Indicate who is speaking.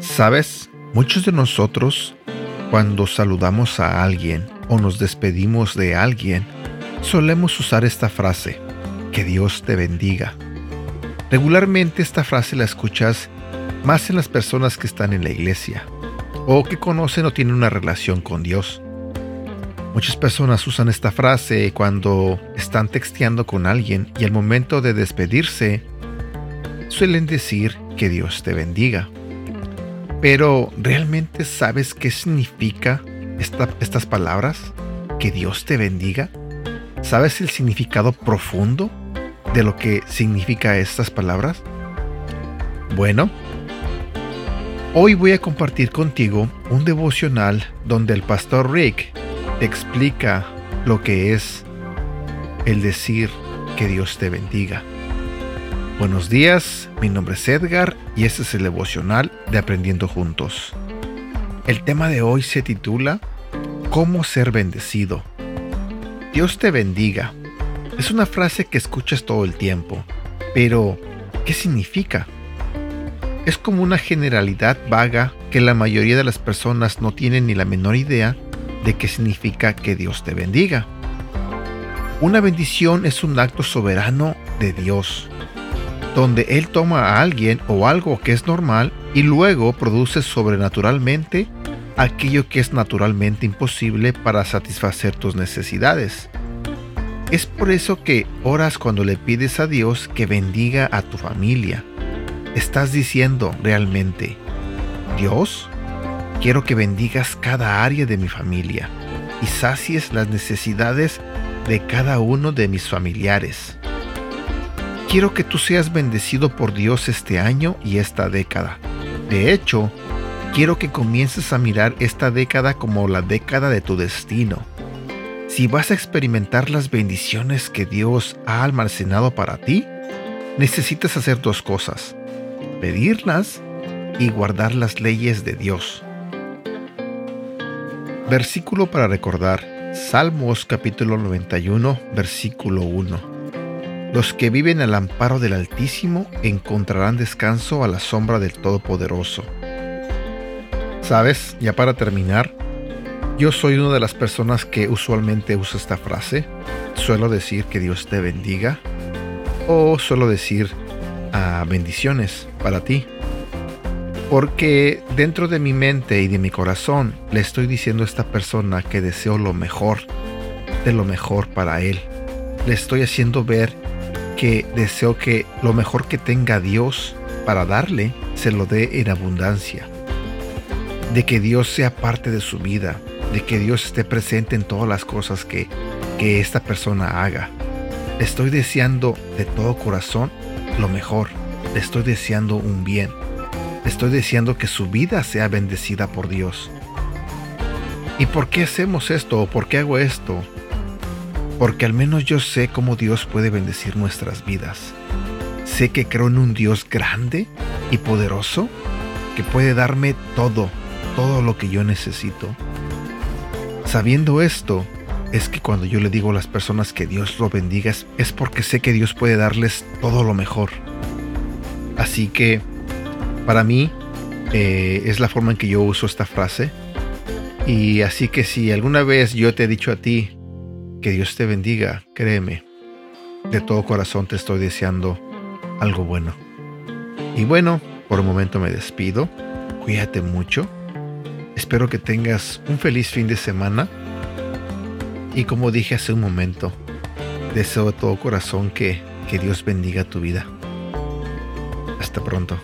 Speaker 1: Sabes, muchos de nosotros, cuando saludamos a alguien o nos despedimos de alguien, solemos usar esta frase, que Dios te bendiga. Regularmente esta frase la escuchas más en las personas que están en la iglesia o que conocen o tienen una relación con Dios. Muchas personas usan esta frase cuando están texteando con alguien y al momento de despedirse suelen decir que Dios te bendiga. Pero ¿realmente sabes qué significa estas palabras? ¿Que Dios te bendiga? ¿Sabes el significado profundo de lo que significa estas palabras? Bueno, hoy voy a compartir contigo un devocional donde el pastor Rick te explica lo que es el decir que Dios te bendiga. Buenos días, mi nombre es Edgar y este es el devocional de Aprendiendo Juntos. El tema de hoy se titula ¿Cómo ser bendecido? Dios te bendiga. Es una frase que escuchas todo el tiempo, pero ¿qué significa? Es como una generalidad vaga que la mayoría de las personas no tienen ni la menor idea de qué significa que Dios te bendiga. Una bendición es un acto soberano de Dios donde Él toma a alguien o algo que es normal y luego produce sobrenaturalmente aquello que es naturalmente imposible para satisfacer tus necesidades. Es por eso que oras cuando le pides a Dios que bendiga a tu familia. Estás diciendo realmente, Dios, quiero que bendigas cada área de mi familia y sacies las necesidades de cada uno de mis familiares. Quiero que tú seas bendecido por Dios este año y esta década. De hecho, quiero que comiences a mirar esta década como la década de tu destino. Si vas a experimentar las bendiciones que Dios ha almacenado para ti, necesitas hacer dos cosas. Pedirlas y guardar las leyes de Dios. Versículo para recordar. Salmos capítulo 91, versículo 1. Los que viven al amparo del Altísimo encontrarán descanso a la sombra del Todopoderoso. Sabes, ya para terminar, yo soy una de las personas que usualmente usa esta frase. Suelo decir que Dios te bendiga o suelo decir ah, bendiciones para ti. Porque dentro de mi mente y de mi corazón le estoy diciendo a esta persona que deseo lo mejor, de lo mejor para él. Le estoy haciendo ver que deseo que lo mejor que tenga Dios para darle se lo dé en abundancia. De que Dios sea parte de su vida, de que Dios esté presente en todas las cosas que, que esta persona haga. estoy deseando de todo corazón lo mejor. Le estoy deseando un bien. estoy deseando que su vida sea bendecida por Dios. ¿Y por qué hacemos esto? ¿O por qué hago esto? porque al menos yo sé cómo Dios puede bendecir nuestras vidas. Sé que creo en un Dios grande y poderoso que puede darme todo, todo lo que yo necesito. Sabiendo esto, es que cuando yo le digo a las personas que Dios lo bendiga es porque sé que Dios puede darles todo lo mejor. Así que, para mí, eh, es la forma en que yo uso esta frase. Y así que si alguna vez yo te he dicho a ti, que Dios te bendiga, créeme. De todo corazón te estoy deseando algo bueno. Y bueno, por un momento me despido. Cuídate mucho. Espero que tengas un feliz fin de semana. Y como dije hace un momento, deseo de todo corazón que, que Dios bendiga tu vida. Hasta pronto.